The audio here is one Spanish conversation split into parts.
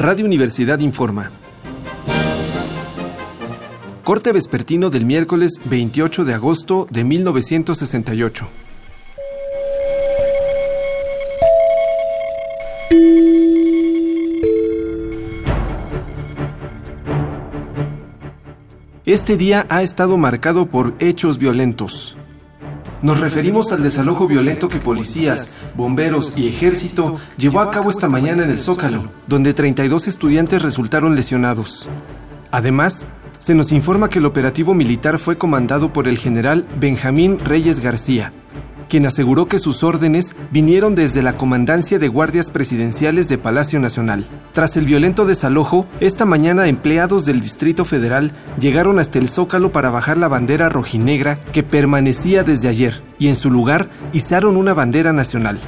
Radio Universidad informa. Corte vespertino del miércoles 28 de agosto de 1968. Este día ha estado marcado por hechos violentos. Nos referimos al desalojo violento que policías, bomberos y ejército llevó a cabo esta mañana en el Zócalo, donde 32 estudiantes resultaron lesionados. Además, se nos informa que el operativo militar fue comandado por el general Benjamín Reyes García, quien aseguró que sus órdenes vinieron desde la Comandancia de Guardias Presidenciales de Palacio Nacional. Tras el violento desalojo, esta mañana empleados del Distrito Federal llegaron hasta el Zócalo para bajar la bandera rojinegra que permanecía desde ayer y en su lugar izaron una bandera nacional.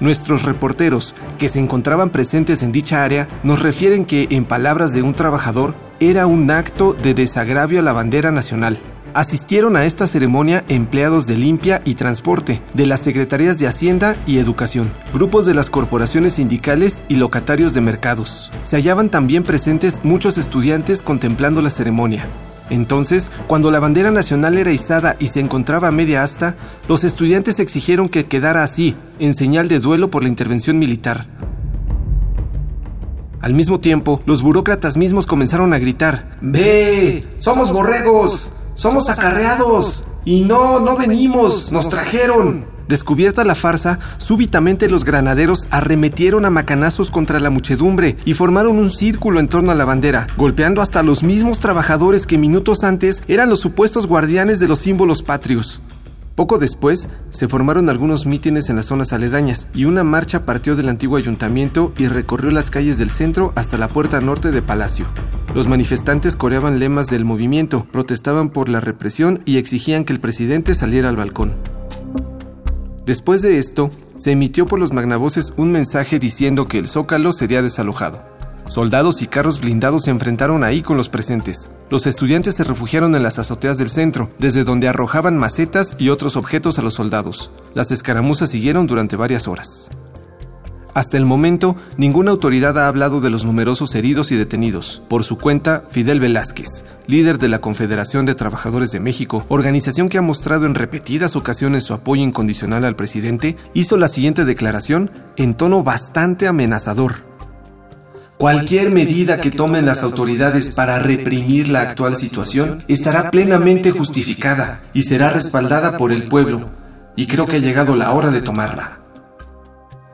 Nuestros reporteros, que se encontraban presentes en dicha área, nos refieren que, en palabras de un trabajador, era un acto de desagravio a la bandera nacional. Asistieron a esta ceremonia empleados de limpia y transporte, de las Secretarías de Hacienda y Educación, grupos de las corporaciones sindicales y locatarios de mercados. Se hallaban también presentes muchos estudiantes contemplando la ceremonia. Entonces, cuando la bandera nacional era izada y se encontraba a media asta, los estudiantes exigieron que quedara así, en señal de duelo por la intervención militar. Al mismo tiempo, los burócratas mismos comenzaron a gritar, ¡Ve! ¡Somos borregos! Somos acarreados. Y no, no venimos, nos trajeron. Descubierta la farsa, súbitamente los granaderos arremetieron a macanazos contra la muchedumbre y formaron un círculo en torno a la bandera, golpeando hasta los mismos trabajadores que minutos antes eran los supuestos guardianes de los símbolos patrios. Poco después, se formaron algunos mítines en las zonas aledañas y una marcha partió del antiguo ayuntamiento y recorrió las calles del centro hasta la puerta norte de Palacio. Los manifestantes coreaban lemas del movimiento, protestaban por la represión y exigían que el presidente saliera al balcón. Después de esto, se emitió por los magnavoces un mensaje diciendo que el zócalo sería desalojado. Soldados y carros blindados se enfrentaron ahí con los presentes. Los estudiantes se refugiaron en las azoteas del centro, desde donde arrojaban macetas y otros objetos a los soldados. Las escaramuzas siguieron durante varias horas. Hasta el momento, ninguna autoridad ha hablado de los numerosos heridos y detenidos. Por su cuenta, Fidel Velázquez, líder de la Confederación de Trabajadores de México, organización que ha mostrado en repetidas ocasiones su apoyo incondicional al presidente, hizo la siguiente declaración en tono bastante amenazador. Cualquier medida que tomen las autoridades para reprimir la actual situación estará plenamente justificada y será respaldada por el pueblo, y creo que ha llegado la hora de tomarla.